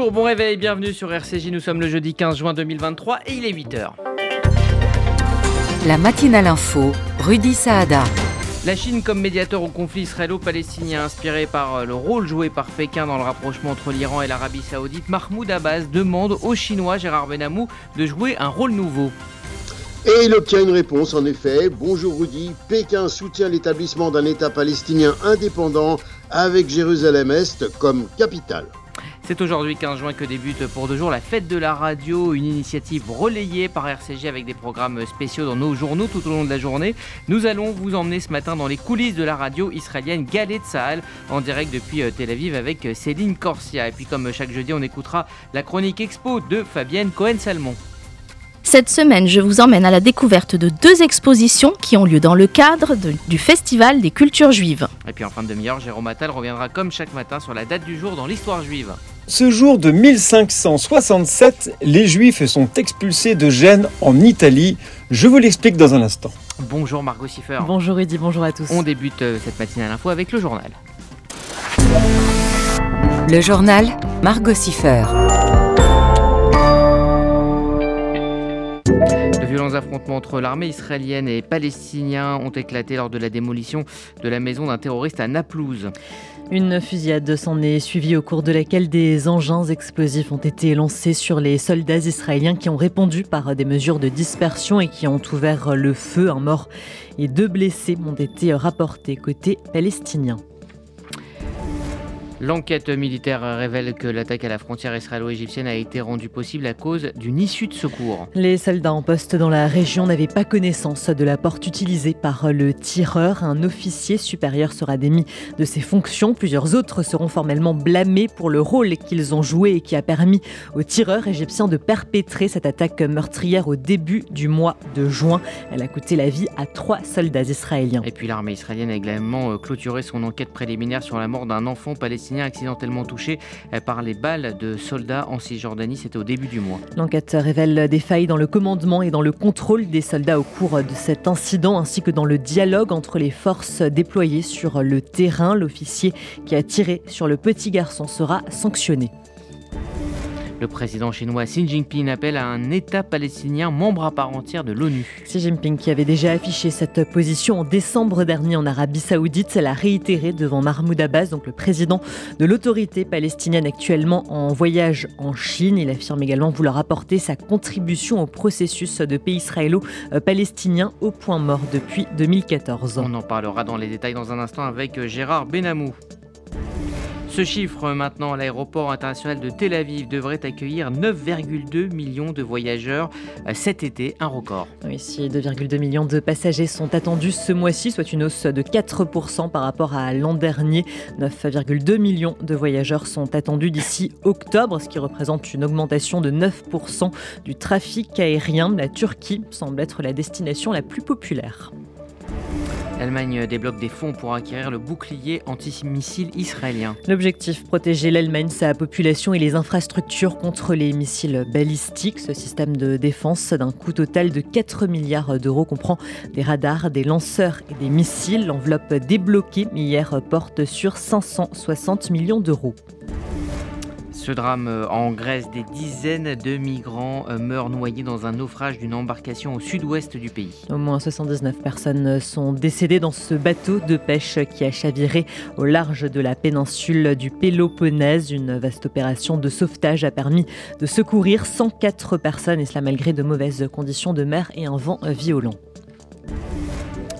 Bonjour, bon réveil, bienvenue sur RCJ. Nous sommes le jeudi 15 juin 2023 et il est 8h. La matinale info, Rudy Saada. La Chine comme médiateur au conflit israélo-palestinien, inspiré par euh, le rôle joué par Pékin dans le rapprochement entre l'Iran et l'Arabie saoudite, Mahmoud Abbas demande au Chinois Gérard Benamou de jouer un rôle nouveau. Et il obtient une réponse, en effet. Bonjour Rudy, Pékin soutient l'établissement d'un État palestinien indépendant avec Jérusalem-Est comme capitale. C'est aujourd'hui 15 juin que débute pour deux jours la fête de la radio, une initiative relayée par RCG avec des programmes spéciaux dans nos journaux tout au long de la journée. Nous allons vous emmener ce matin dans les coulisses de la radio israélienne Galet Sahal en direct depuis euh, Tel Aviv avec euh, Céline Corsia. Et puis comme chaque jeudi, on écoutera la chronique expo de Fabienne Cohen-Salmon. Cette semaine, je vous emmène à la découverte de deux expositions qui ont lieu dans le cadre de- du Festival des cultures juives. Et puis en fin de demi-heure, Jérôme Attal reviendra comme chaque matin sur la date du jour dans l'histoire juive. Ce jour de 1567, les Juifs sont expulsés de Gênes en Italie. Je vous l'explique dans un instant. Bonjour Margot Siffer. Bonjour Rudy, bonjour à tous. On débute euh, cette matinale info avec le journal. Le journal, Margot Siffer. De violents affrontements entre l'armée israélienne et palestiniens ont éclaté lors de la démolition de la maison d'un terroriste à Naplouse. Une fusillade s'en est suivie au cours de laquelle des engins explosifs ont été lancés sur les soldats israéliens qui ont répondu par des mesures de dispersion et qui ont ouvert le feu. Un mort et deux blessés ont été rapportés côté palestinien. L'enquête militaire révèle que l'attaque à la frontière israélo-égyptienne a été rendue possible à cause d'une issue de secours. Les soldats en poste dans la région n'avaient pas connaissance de la porte utilisée par le tireur. Un officier supérieur sera démis de ses fonctions. Plusieurs autres seront formellement blâmés pour le rôle qu'ils ont joué et qui a permis aux tireurs égyptiens de perpétrer cette attaque meurtrière au début du mois de juin. Elle a coûté la vie à trois soldats israéliens. Et puis l'armée israélienne a également euh, clôturé son enquête préliminaire sur la mort d'un enfant palestinien accidentellement touché euh, par les balles de soldats en Cisjordanie. C'était au début du mois. L'enquête révèle des failles dans le commandement et dans le contrôle des soldats au cours de cet incident, ainsi que dans le dialogue entre les forces déployées sur le terrain. L'officier qui a tiré sur le petit garçon sera sanctionné. Le président chinois Xi Jinping appelle à un État palestinien membre à part entière de l'ONU. Xi Jinping, qui avait déjà affiché cette position en décembre dernier en Arabie Saoudite, l'a réitéré devant Mahmoud Abbas, donc le président de l'autorité palestinienne actuellement en voyage en Chine. Il affirme également vouloir apporter sa contribution au processus de paix israélo-palestinien au point mort depuis 2014. On en parlera dans les détails dans un instant avec Gérard Benamou. Ce chiffre maintenant, l'aéroport international de Tel Aviv devrait accueillir 9,2 millions de voyageurs euh, cet été, un record. Oui, si 2,2 millions de passagers sont attendus ce mois-ci, soit une hausse de 4% par rapport à l'an dernier. 9,2 millions de voyageurs sont attendus d'ici octobre, ce qui représente une augmentation de 9% du trafic aérien. La Turquie semble être la destination la plus populaire. L'Allemagne débloque des fonds pour acquérir le bouclier antimissile israélien. L'objectif, protéger l'Allemagne, sa population et les infrastructures contre les missiles balistiques. Ce système de défense d'un coût total de 4 milliards d'euros comprend des radars, des lanceurs et des missiles. L'enveloppe débloquée hier porte sur 560 millions d'euros. Ce drame euh, en Grèce, des dizaines de migrants euh, meurent noyés dans un naufrage d'une embarcation au sud-ouest du pays. Au moins 79 personnes sont décédées dans ce bateau de pêche qui a chaviré au large de la péninsule du Péloponnèse. Une vaste opération de sauvetage a permis de secourir 104 personnes, et cela malgré de mauvaises conditions de mer et un vent violent.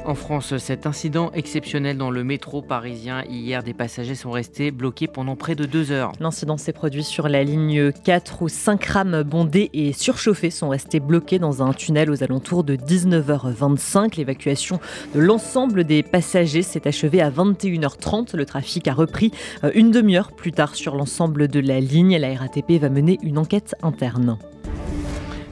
En France, cet incident exceptionnel dans le métro parisien. Hier, des passagers sont restés bloqués pendant près de deux heures. L'incident s'est produit sur la ligne 4 où 5 rames bondées et surchauffées sont restées bloquées dans un tunnel aux alentours de 19h25. L'évacuation de l'ensemble des passagers s'est achevée à 21h30. Le trafic a repris euh, une demi-heure plus tard sur l'ensemble de la ligne. La RATP va mener une enquête interne.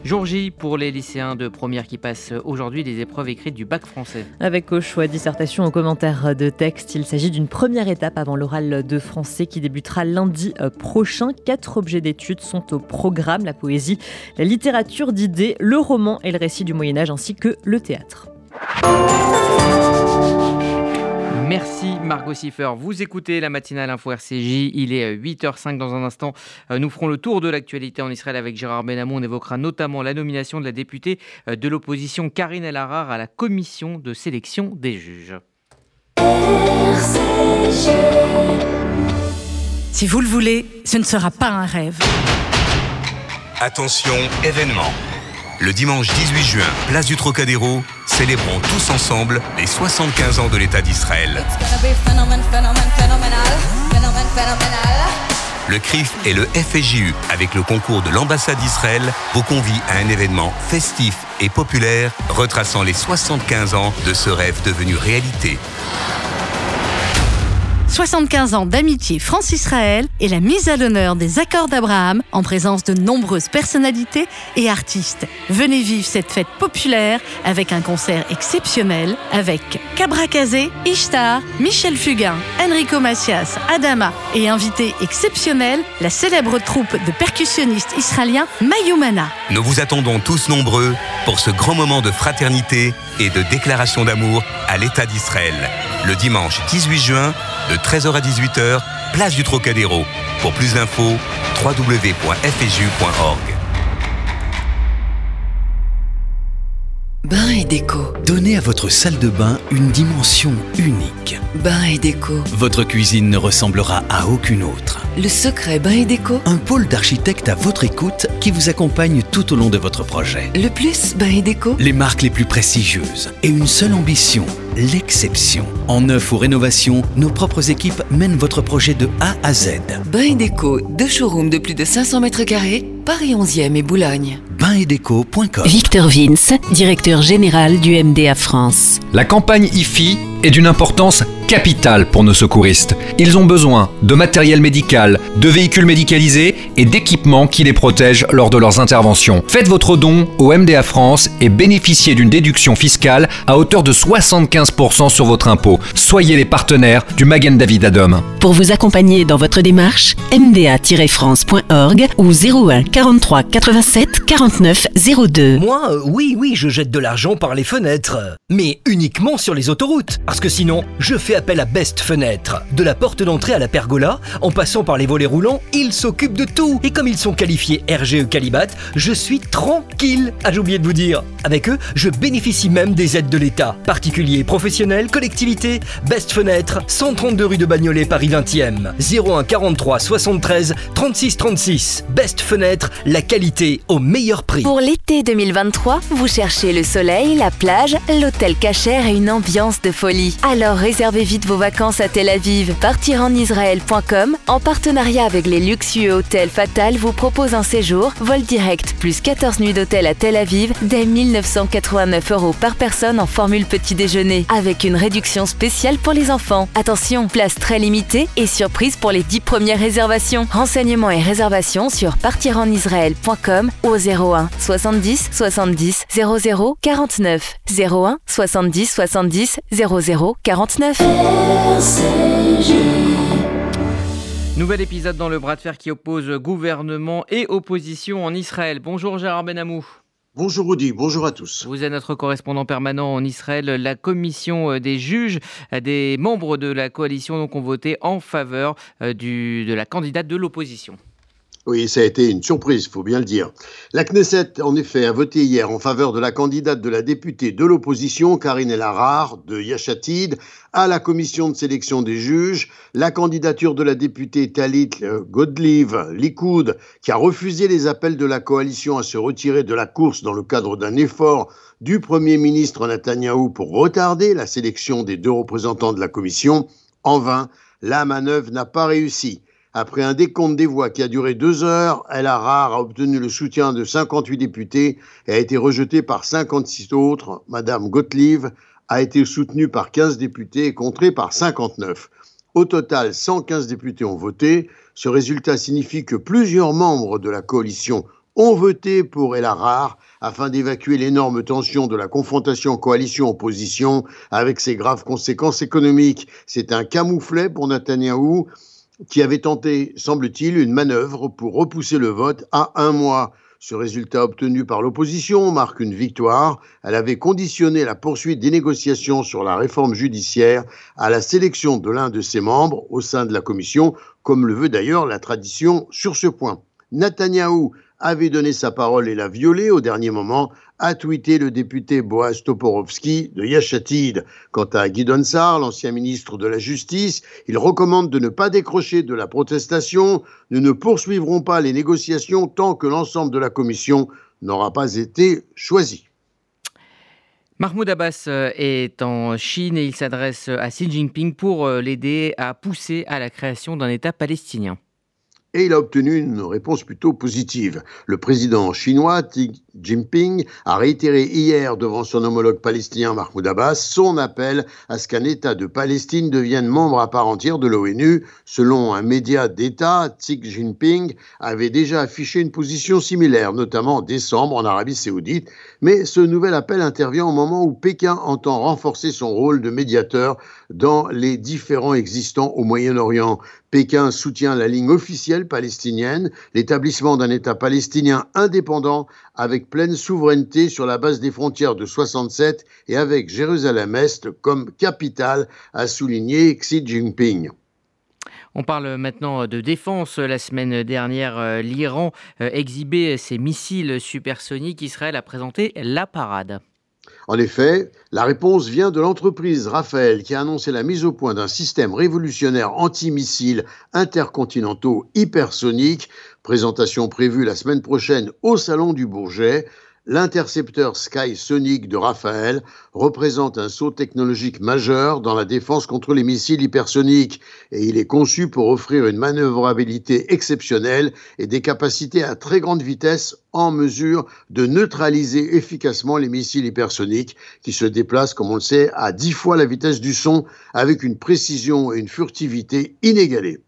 Jour J pour les lycéens de première qui passent aujourd'hui les épreuves écrites du bac français. Avec au choix dissertation aux commentaires de texte, il s'agit d'une première étape avant l'oral de français qui débutera lundi euh, prochain. Quatre objets d'études sont au programme la poésie, la littérature d'idées, le roman et le récit du Moyen Âge ainsi que le théâtre. Merci Margot Siffer. Vous écoutez la matinale Info RCJ. Il est 8h05 dans un instant. Euh, nous ferons le tour de l'actualité en Israël avec Gérard Benamou. On évoquera notamment la nomination de la députée euh, de l'opposition Karine El Harar à la commission de sélection des juges. Si vous le voulez, ce ne sera pas un rêve. Attention, événement. Le dimanche 18 juin, place du Trocadéro, célébrons tous ensemble les 75 ans de l'État d'Israël. Le CRIF et le FSJU, avec le concours de l'ambassade d'Israël, vous convient à un événement festif et populaire retraçant les 75 ans de ce rêve devenu réalité. 75 ans d'amitié France-Israël et la mise à l'honneur des accords d'Abraham en présence de nombreuses personnalités et artistes. Venez vivre cette fête populaire avec un concert exceptionnel avec Cabra Kazé, Ishtar, Michel Fugain, Enrico Macias, Adama et invité exceptionnel, la célèbre troupe de percussionnistes israéliens Mayumana. Nous vous attendons tous nombreux pour ce grand moment de fraternité et de déclaration d'amour à l'État d'Israël. Le dimanche 18 juin, de 13h à 18h, place du Trocadéro. Pour plus d'infos, www.fju.org. Bain et déco. Donnez à votre salle de bain une dimension unique. Bain et déco. Votre cuisine ne ressemblera à aucune autre. Le secret Bain et déco. Un pôle d'architectes à votre écoute qui vous accompagne tout au long de votre projet. Le plus Bain et déco. Les marques les plus prestigieuses et une seule ambition, l'exception. En neuf ou rénovation, nos propres équipes mènent votre projet de A à Z. Bain et déco, deux showrooms de plus de 500 mètres carrés, Paris 11e et Boulogne. Bainetdeco.com Victor Vince, directeur général du MDA France. La campagne IFI est d'une importance capitale pour nos secouristes. Ils ont besoin de matériel médical, de véhicules médicalisés et d'équipements qui les protègent lors de leurs interventions. Faites votre don au MDA France et bénéficiez d'une déduction fiscale à hauteur de 75% sur votre impôt. Soyez les partenaires du Magen David Adom. Pour vous accompagner dans votre démarche, mda-france.org ou 01 43 87 49 02. Moi, euh, oui, oui, je jette de l'argent par les fenêtres. Mais uniquement sur les autoroutes. Parce que sinon, je fais appel à Best Fenêtre. De la porte d'entrée à la pergola, en passant par les volets roulants, ils s'occupent de tout. Et comme ils sont qualifiés RGE Calibat, je suis tranquille. Ah, j'ai oublié de vous dire. Avec eux, je bénéficie même des aides de l'État. Particuliers, professionnels, collectivités, Best Fenêtre, 132 rue de Bagnolet, Paris 20e. 01 43 73 36 36. Best Fenêtre, la qualité au meilleur prix. Pour l'été 2023, vous cherchez le soleil, la plage, l'hôtel cachère et une ambiance de folie. Alors réservez vite vos vacances à Tel Aviv. Partirenisraël.com, en partenariat avec les luxueux hôtels Fatal, vous propose un séjour, vol direct, plus 14 nuits d'hôtel à Tel Aviv, dès 1989 euros par personne en formule petit déjeuner, avec une réduction spéciale pour les enfants. Attention, place très limitée et surprise pour les 10 premières réservations. Renseignements et réservations sur partirenisraël.com au 01 70 70 00 49 01 70 70 00 49. Nouvel épisode dans le bras de fer qui oppose gouvernement et opposition en Israël. Bonjour Gérard Benamou. Bonjour Rudy, bonjour à tous. Vous êtes notre correspondant permanent en Israël. La commission euh, des juges, euh, des membres de la coalition donc, ont voté en faveur euh, du, de la candidate de l'opposition. Oui, ça a été une surprise, il faut bien le dire. La Knesset, en effet, a voté hier en faveur de la candidate de la députée de l'opposition, Karine El Harar, de Yachatid, à la commission de sélection des juges. La candidature de la députée Talit Godliv, Likoud, qui a refusé les appels de la coalition à se retirer de la course dans le cadre d'un effort du Premier ministre Netanyahou pour retarder la sélection des deux représentants de la commission. En vain, la manœuvre n'a pas réussi. Après un décompte des voix qui a duré deux heures, El Harar a obtenu le soutien de 58 députés et a été rejetée par 56 autres. Madame Gottlieb a été soutenue par 15 députés et contrée par 59. Au total, 115 députés ont voté. Ce résultat signifie que plusieurs membres de la coalition ont voté pour El Harar afin d'évacuer l'énorme tension de la confrontation coalition-opposition avec ses graves conséquences économiques. C'est un camouflet pour Netanyahou qui avait tenté, semble-t-il, une manœuvre pour repousser le vote à un mois. Ce résultat obtenu par l'opposition marque une victoire. Elle avait conditionné la poursuite des négociations sur la réforme judiciaire à la sélection de l'un de ses membres au sein de la commission, comme le veut d'ailleurs la tradition sur ce point. Netanyahou avait donné sa parole et l'a violée au dernier moment, a tweeté le député Boaz Toporowski de Yachatid. Quant à Guy Sar, l'ancien ministre de la Justice, il recommande de ne pas décrocher de la protestation. Nous ne poursuivrons pas les négociations tant que l'ensemble de la commission n'aura pas été choisi. Mahmoud Abbas euh, est en Chine et il s'adresse à Xi Jinping pour euh, l'aider à pousser à la création d'un État palestinien et il a obtenu une réponse plutôt positive. Le président chinois Jinping a réitéré hier devant son homologue palestinien Mahmoud Abbas son appel à ce qu'un État de Palestine devienne membre à part entière de l'ONU. Selon un média d'État, Xi Jinping avait déjà affiché une position similaire, notamment en décembre en Arabie saoudite, mais ce nouvel appel intervient au moment où Pékin entend renforcer son rôle de médiateur dans les différents existants au Moyen-Orient. Pékin soutient la ligne officielle palestinienne, l'établissement d'un État palestinien indépendant avec pleine souveraineté sur la base des frontières de 67 et avec Jérusalem-Est comme capitale, a souligné Xi Jinping. On parle maintenant de défense. La semaine dernière, euh, l'Iran euh, exhibait ses missiles supersoniques. Israël a présenté la parade. En effet, la réponse vient de l'entreprise Raphaël qui a annoncé la mise au point d'un système révolutionnaire antimissile intercontinentaux hypersonique, présentation prévue la semaine prochaine au Salon du Bourget. L'intercepteur Sky Sonic de Raphaël représente un saut technologique majeur dans la défense contre les missiles hypersoniques et il est conçu pour offrir une manœuvrabilité exceptionnelle et des capacités à très grande vitesse en mesure de neutraliser efficacement les missiles hypersoniques qui se déplacent, comme on le sait, à dix fois la vitesse du son avec une précision et une furtivité inégalées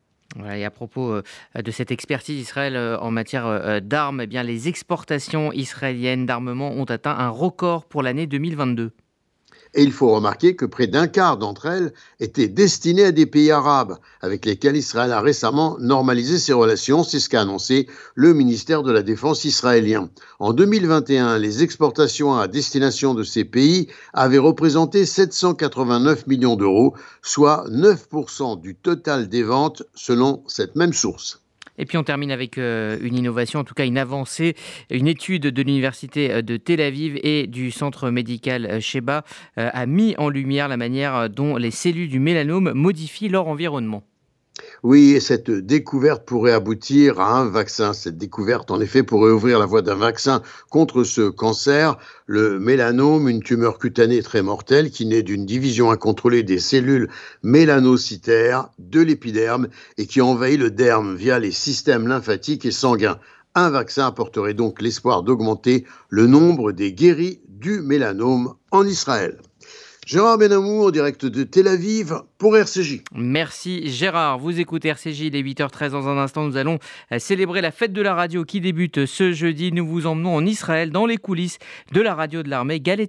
et à propos euh, de cette expertise d'Israël euh, en matière euh, d'armes, eh les exportations israéliennes d'armement ont atteint un record pour l'année 2022. Et il faut remarquer que près d'un quart d'entre elles étaient destinées à des pays arabes, avec lesquels Israël a récemment normalisé ses relations, c'est ce qu'a annoncé le ministère de la Défense israélien. En 2021, les exportations à destination de ces pays avaient représenté 789 millions d'euros, soit 9% du total des ventes selon cette même source. Et puis on termine avec euh, une innovation, en tout cas une avancée, une étude de l'Université euh, de Tel Aviv et du centre médical euh, Sheba a mis en lumière la manière dont les cellules du mélanome modifient leur environnement. Oui, et cette découverte pourrait aboutir à un vaccin. Cette découverte, en effet, pourrait ouvrir la voie d'un vaccin contre ce cancer, le mélanome, une tumeur cutanée très mortelle qui naît d'une division incontrôlée des cellules mélanocytaires de l'épiderme et qui envahit le derme via les systèmes lymphatiques et sanguins. Un vaccin apporterait donc l'espoir d'augmenter le nombre des guéris du mélanome en Israël. Gérard Benamour, direct de Tel Aviv pour RCJ. Merci Gérard. Vous écoutez RCJ, il est 8h13. Dans un instant, nous allons euh, célébrer la fête de la radio qui débute ce jeudi. Nous vous emmenons en Israël dans les coulisses de la radio de l'armée Galet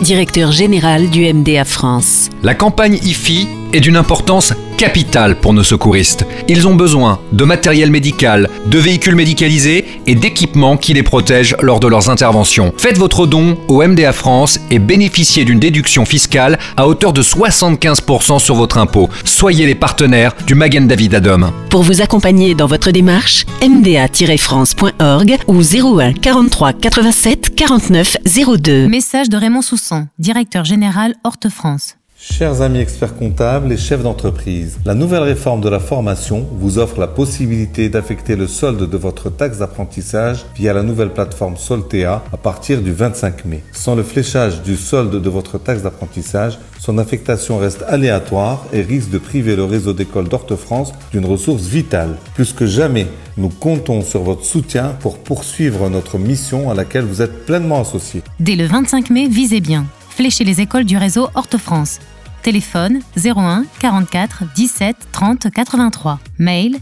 directeur général du MDA France. La campagne IFI est d'une importance capitale pour nos secouristes. Ils ont besoin de matériel médical, de véhicules médicalisés et d'équipements qui les protègent lors de leurs interventions. Faites votre don au MDA France et bénéficiez d'une déduction fiscale à hauteur de 75% sur votre impôt. Soyez les partenaires du Magen David Adom. Pour vous accompagner dans votre démarche, mda-france.org ou 01 43 87 49 02. Message de Raymond Soussan, directeur général Horte France. Chers amis experts comptables et chefs d'entreprise, la nouvelle réforme de la formation vous offre la possibilité d'affecter le solde de votre taxe d'apprentissage via la nouvelle plateforme Soltea à partir du 25 mai. Sans le fléchage du solde de votre taxe d'apprentissage, son affectation reste aléatoire et risque de priver le réseau d'écoles d'Orte-France d'une ressource vitale. Plus que jamais, nous comptons sur votre soutien pour poursuivre notre mission à laquelle vous êtes pleinement associés. Dès le 25 mai, visez bien flécher les écoles du réseau Horte-France. Téléphone 01 44 17 30 83. Mail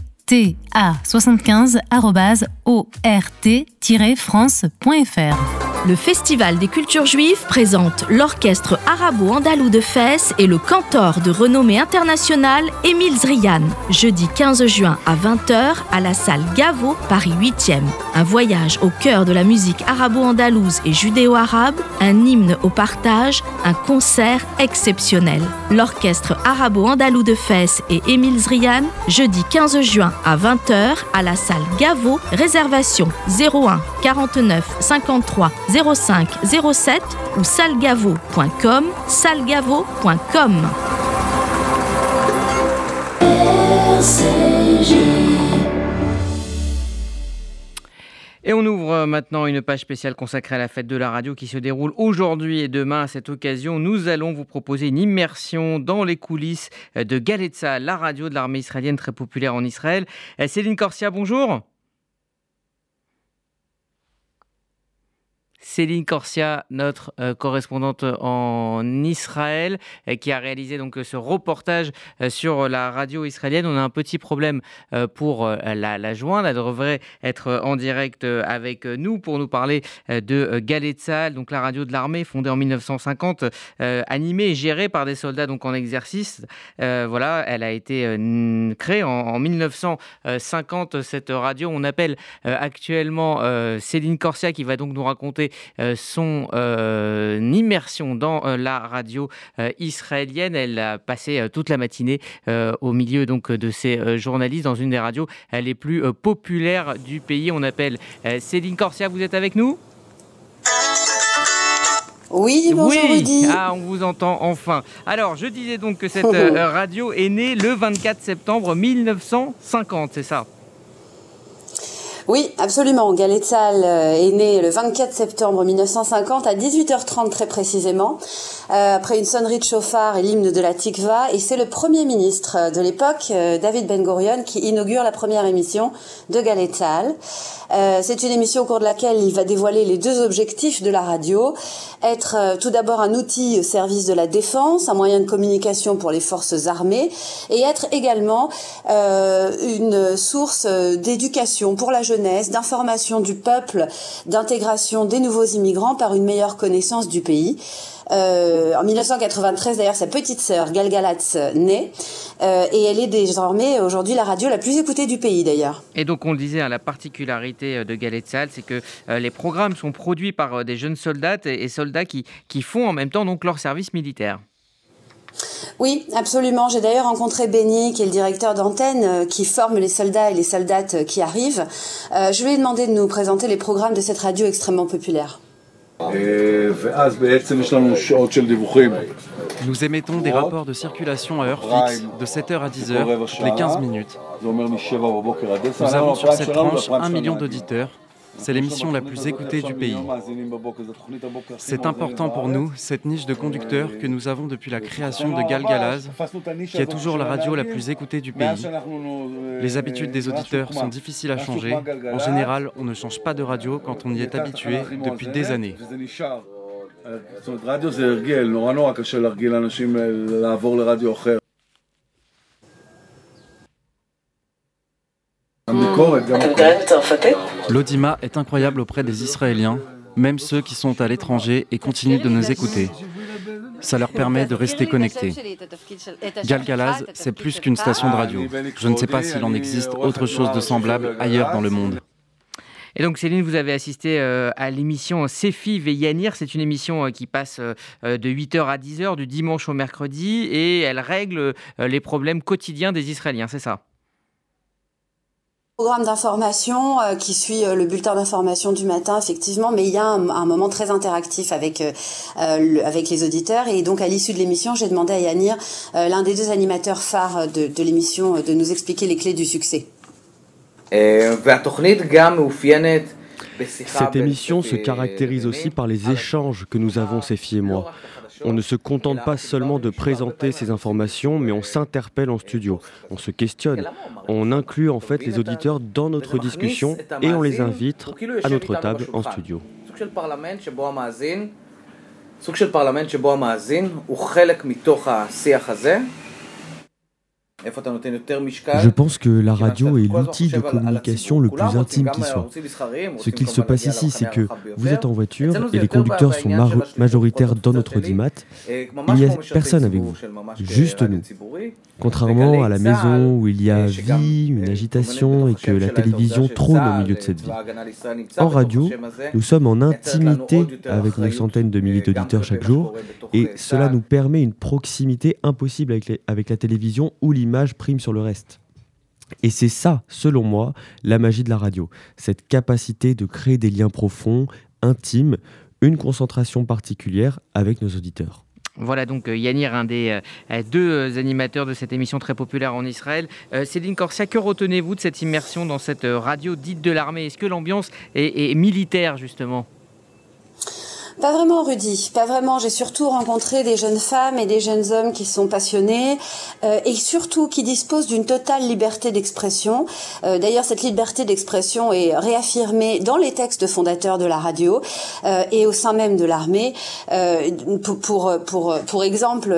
ta75-ort-france.fr. Le Festival des cultures juives présente l'orchestre arabo-andalou de Fès et le cantor de renommée internationale Émile Zrian, jeudi 15 juin à 20h à la salle Gaveau, Paris 8e. Un voyage au cœur de la musique arabo-andalouse et judéo-arabe, un hymne au partage, un concert exceptionnel. L'orchestre arabo-andalou de Fès et Émile Zrian, jeudi 15 juin à 20h à la salle Gaveau, réservation 01 49 53 05 07 ou salgavo.com, salgavo.com. Et on ouvre maintenant une page spéciale consacrée à la fête de la radio qui se déroule aujourd'hui et demain. À cette occasion, nous allons vous proposer une immersion dans les coulisses de Galetza, la radio de l'armée israélienne très populaire en Israël. Céline Corsia, bonjour. Céline Corsia, notre euh, correspondante en Israël, euh, qui a réalisé donc ce reportage euh, sur la radio israélienne. On a un petit problème pour la, joindre. Elle devrait être en direct avec nous pour nous parler de Galetzal, donc la radio de l'armée fondée en 1950, animée et gérée par des soldats donc en exercice. voilà, elle a été créée en, en, 1950 cette radio. On appelle actuellement Céline Corsia qui va donc nous raconter euh, son euh, immersion dans euh, la radio israélienne. Elle a passé toute la matinée au milieu donc de ces journalistes dans une des radios les plus populaires du pays. On appelle Céline Corsia. Vous êtes avec nous? Oui, bonjour oui. Ah, on vous entend enfin. Alors, je disais donc que cette radio est née le 24 septembre 1950, c'est ça? Oui, absolument. Galetzal euh, est né le 24 septembre 1950 à 18h30 très précisément, euh, après une sonnerie de chauffard et l'hymne de la Tikva. Et c'est le Premier ministre de l'époque, euh, David Ben Gurion, qui inaugure la première émission de Galetzal. c'est une émission au cours de laquelle il va dévoiler les deux objectifs de la radio. Être tout d'abord un outil au service de la défense, un moyen de communication pour les forces armées, et être également une source d'éducation pour la jeunesse d'information du peuple, d'intégration des nouveaux immigrants par une meilleure connaissance du pays. Euh, en 1993, d'ailleurs, sa petite sœur Galgalatz naît euh, et elle est désormais aujourd'hui la radio la plus écoutée du pays, d'ailleurs. Et donc, on le disait, hein, la particularité euh, de Galetzal, c'est que les programmes sont produits par des jeunes soldats et, soldats qui, qui font en même temps donc leur service militaire. Oui, absolument. J'ai d'ailleurs rencontré Benny, qui est le directeur d'antenne, euh, qui forme les soldats et les soldates euh, qui arrivent. Euh, je lui ai demandé de nous présenter les programmes de cette radio extrêmement populaire. Nous émettons des rapports de circulation à heure fixe de 7h à 10h les 15 minutes. Nous avons sur cette tranche un million d'auditeurs c'est l'émission la plus écoutée du pays. C'est important pour nous, cette niche de conducteurs que nous avons depuis la création de Galgalaz, qui est toujours la radio la plus écoutée du pays. Les habitudes des auditeurs sont difficiles à changer. En général, on ne change pas de radio quand on y est habitué depuis des années. L'audima est incroyable auprès des Israéliens, même ceux qui sont à l'étranger et continuent de nous écouter. Ça leur permet de rester connectés. Galgalaz, c'est plus qu'une station de radio. Je ne sais pas s'il en existe autre chose de semblable ailleurs dans le monde. Et donc Céline, vous avez assisté euh, à l'émission Sefi Veillanir. C'est une émission euh, qui passe euh, de 8h à 10h du dimanche au mercredi et elle règle les problèmes quotidiens des Israéliens, c'est ça? Programme d'information euh, qui suit euh, le bulletin d'information du matin effectivement mais il y a un, moment très interactif avec euh, avec les auditeurs et donc à l'issue de l'émission j'ai demandé à Yanir l'un des deux animateurs phares de, de l'émission de nous expliquer les clés du succès. Cette émission se caractérise aussi par les échanges que nous avons, ces filles et moi. On ne se contente pas seulement de présenter ces informations, mais on s'interpelle en studio, on se questionne, on inclut en fait les auditeurs dans notre discussion et on les invite à notre table en studio. Je pense que la radio est l'outil de communication le plus intime qui soit. Ce qu'il se passe ici, c'est que vous êtes en voiture et les conducteurs sont majoritaires dans notre audimat. Il n'y a personne avec vous, juste nous. Contrairement à la maison où il y a vie, une agitation et que la télévision trône au milieu de cette vie. En radio, nous sommes en intimité avec nos centaines de milliers d'auditeurs chaque jour et cela nous permet une proximité impossible avec, avec la télévision ou l'image prime sur le reste. Et c'est ça, selon moi, la magie de la radio. Cette capacité de créer des liens profonds, intimes, une concentration particulière avec nos auditeurs. Voilà donc euh, Yanir, un des euh, deux euh, animateurs de cette émission très populaire en Israël. Céline Corsia, que retenez-vous de cette immersion dans cette radio dite de l'armée? Est-ce que l'ambiance est militaire justement? Pas vraiment, Rudy. Pas vraiment. J'ai surtout rencontré des jeunes femmes et des jeunes hommes qui sont passionnés euh, et surtout qui disposent d'une totale liberté d'expression. Euh, D'ailleurs, cette liberté d'expression est réaffirmée dans les textes fondateurs de la radio euh, et au sein même de l'armée. Euh, pour, pour, pour, exemple,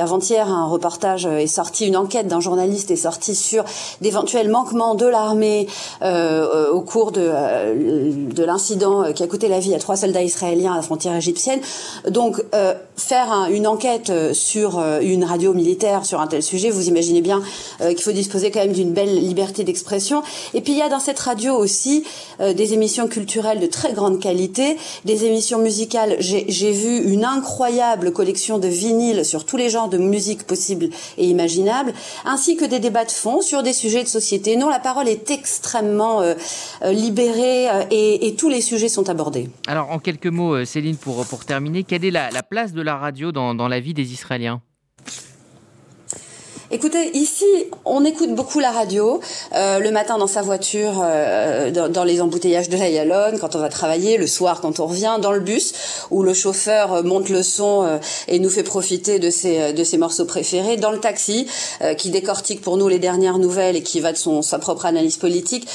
avant-hier, un reportage est sorti, une enquête d'un journaliste est sortie sur d'éventuels manquements de l'armée euh, au cours de, de l'incident qui a coûté la vie à trois soldats israéliens à la égyptienne. Donc, euh, faire une enquête euh, sur euh, une radio militaire sur un tel sujet, vous imaginez bien qu'il faut disposer quand même d'une belle liberté d'expression. Et puis, il y a dans cette radio aussi des émissions culturelles de très grande qualité, des émissions musicales. J'ai vu une incroyable collection de vinyles sur tous les genres de musique possibles et imaginables, ainsi que des débats de fond sur des sujets de société. Non, la parole est extrêmement libérée et, et tous les sujets sont abordés. Alors, en quelques mots, Céline, pour, terminer, quelle est la, place de la radio dans la vie des Israéliens? Écoutez, ici, on écoute beaucoup la radio euh, le matin dans sa voiture, euh, dans, les embouteillages de la Yalone, quand on va travailler, le soir quand on revient, dans le bus où le chauffeur euh, monte le son et nous fait profiter de ses de ses morceaux préférés, dans le taxi qui décortique pour nous les dernières nouvelles et qui va de son sa propre analyse politique.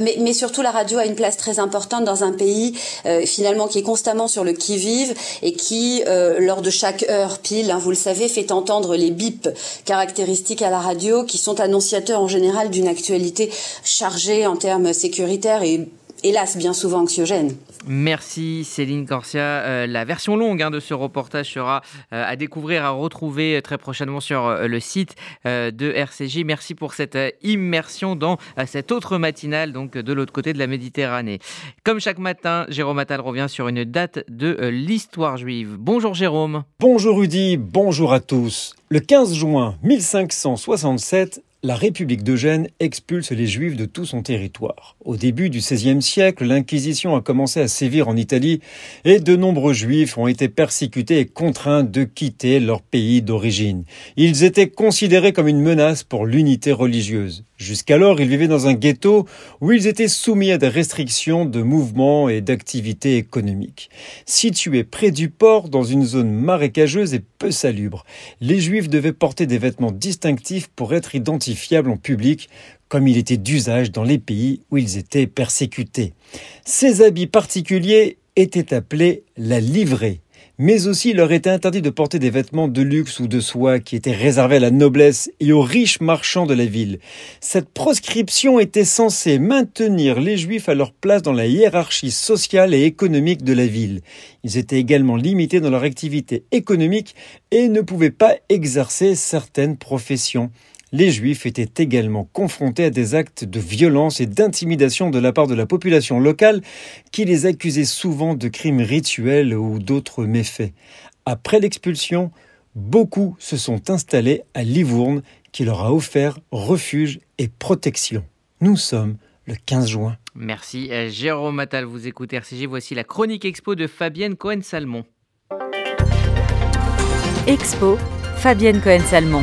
mais mais surtout, la radio a une place très importante dans un pays finalement qui est constamment sur le qui vive et qui, lors de chaque heure pile, hein, vous le savez, fait entendre les bips caractéristiques à la radio qui sont annonciateurs en général d'une actualité chargée en termes sécuritaires et hélas bien souvent anxiogène. Merci Céline Corsia. Euh, la version longue hein, de ce reportage sera euh, à découvrir, à retrouver euh, très prochainement sur le site de RCJ. Merci pour cette immersion dans cette autre matinale, donc de l'autre côté de la Méditerranée. Comme chaque matin, Jérôme Attal revient sur une date de l'histoire juive. Bonjour Jérôme. Bonjour Rudy, bonjour à tous. Le 15 juin 1567, la République d'Eugène expulse les Juifs de tout son territoire. Au début du XVIe siècle, l'Inquisition a commencé à sévir en Italie et de nombreux Juifs ont été persécutés et contraints de quitter leur pays d'origine. Ils étaient considérés comme une menace pour l'unité religieuse. Jusqu'alors, ils vivaient dans un ghetto où ils étaient soumis à des restrictions de mouvement et d'activité économique. Situés près du port, dans une zone marécageuse et peu salubre, les Juifs devaient porter des vêtements distinctifs pour être identifiables en public, comme il était d'usage dans les pays où ils étaient persécutés. Ces habits particuliers étaient appelés la livrée mais aussi il leur était interdit de porter des vêtements de luxe ou de soie qui étaient réservés à la noblesse et aux riches marchands de la ville. Cette proscription était censée maintenir les juifs à leur place dans la hiérarchie sociale et économique de la ville. Ils étaient également limités dans leur activité économique et ne pouvaient pas exercer certaines professions les Juifs étaient également confrontés à des actes de violence et d'intimidation de la part de la population locale qui les accusait souvent de crimes rituels ou d'autres méfaits. Après l'expulsion, beaucoup se sont installés à Livourne qui leur a offert refuge et protection. Nous sommes le 15 juin. Merci euh, Jérôme Attal, vous écoutez RCG, voici la chronique expo de Fabienne Cohen-Salmon. Expo, Fabienne Cohen-Salmon.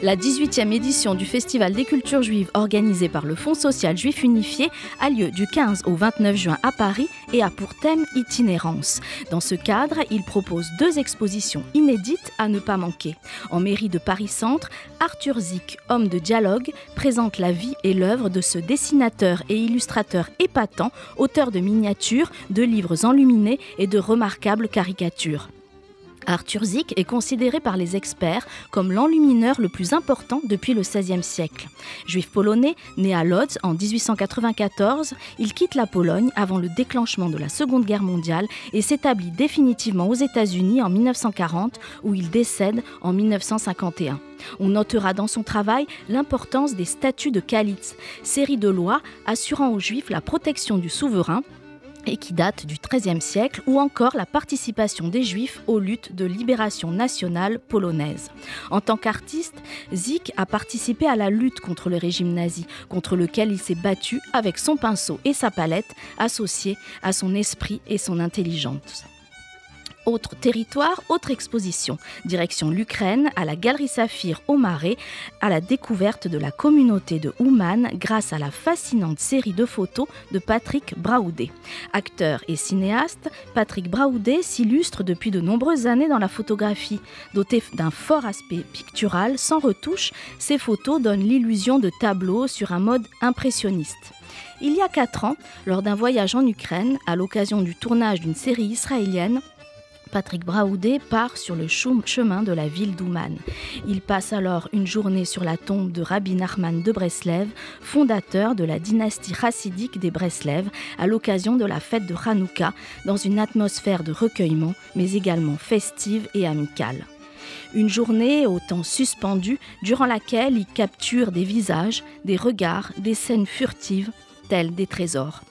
La 18e édition du Festival des cultures juives organisé par le Fonds social juif unifié a lieu du 15 au 29 juin à Paris et a pour thème itinérance. Dans ce cadre, il propose deux expositions inédites à ne pas manquer. En mairie de Paris-Centre, Arthur Zick, homme de dialogue, présente la vie et l'œuvre de ce dessinateur et illustrateur épatant, auteur de miniatures, de livres enluminés et de remarquables caricatures. Arthur Zick est considéré par les experts comme l'enlumineur le plus important depuis le XVIe siècle. Juif polonais, né à Lodz en 1894, il quitte la Pologne avant le déclenchement de la Seconde Guerre mondiale et s'établit définitivement aux États-Unis en 1940 où il décède en 1951. On notera dans son travail l'importance des statuts de Kalitz, série de lois assurant aux Juifs la protection du souverain et qui date du XIIIe siècle, ou encore la participation des Juifs aux luttes de libération nationale polonaise. En tant qu'artiste, Zik a participé à la lutte contre le régime nazi, contre lequel il s'est battu avec son pinceau et sa palette, associés à son esprit et son intelligence. Autre territoire, autre exposition. Direction l'Ukraine, à la Galerie Saphir au Marais, à la découverte de la communauté de Ouman grâce à la fascinante série de photos de Patrick Braoudet. Acteur et cinéaste, Patrick Braoudet s'illustre depuis de nombreuses années dans la photographie. Doté d'un fort aspect pictural, sans retouche, ses photos donnent l'illusion de tableaux sur un mode impressionniste. Il y a quatre ans, lors d'un voyage en Ukraine, à l'occasion du tournage d'une série israélienne, Patrick Braoudet part sur le chemin de la ville d'Ouman. Il passe alors une journée sur la tombe de Rabbi Nachman de Breslev, fondateur de la dynastie chassidique des Breslev, à l'occasion de la fête de Hanouka, dans une atmosphère de recueillement, mais également festive et amicale. Une journée au temps suspendu, durant laquelle il capture des visages, des regards, des scènes furtives, tels des trésors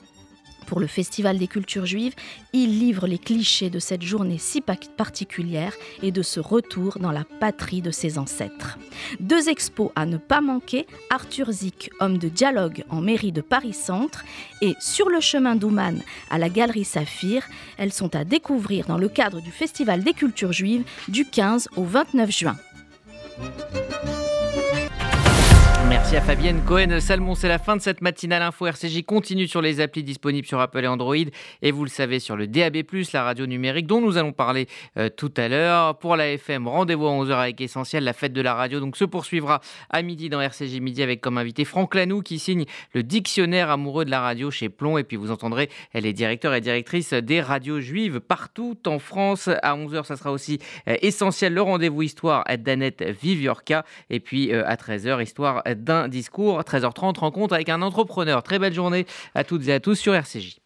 pour le Festival des cultures juives, il livre les clichés de cette journée si particulière et de ce retour dans la patrie de ses ancêtres. Deux expos à ne pas manquer, Arthur Zick, homme de dialogue en mairie de Paris-Centre, et Sur le chemin d'Ouman à la Galerie Saphir. Elles sont à découvrir dans le cadre du Festival des cultures juives du 15 au 29 juin. Merci à Fabienne Cohen. Salmon, c'est la fin de cette matinale info RCJ continue sur les applis disponibles sur Apple et Android et vous le savez sur le DAB+, la radio numérique dont nous allons parler euh, tout à l'heure. Pour la FM, rendez-vous à 11h avec Essentiel, la fête de la radio donc se poursuivra à midi dans RCJ Midi avec comme invité Franck Lanoux qui signe le dictionnaire amoureux de la radio chez Plomb et puis vous entendrez, elle est directeur et directrice des radios juives partout en France. À 11h, ça sera aussi euh, Essentiel, le rendez-vous histoire d'Annette Viviorca et puis euh, à 13h, histoire d'un discours. 13h30, rencontre avec un entrepreneur. Très belle journée à toutes et à tous sur RCJ.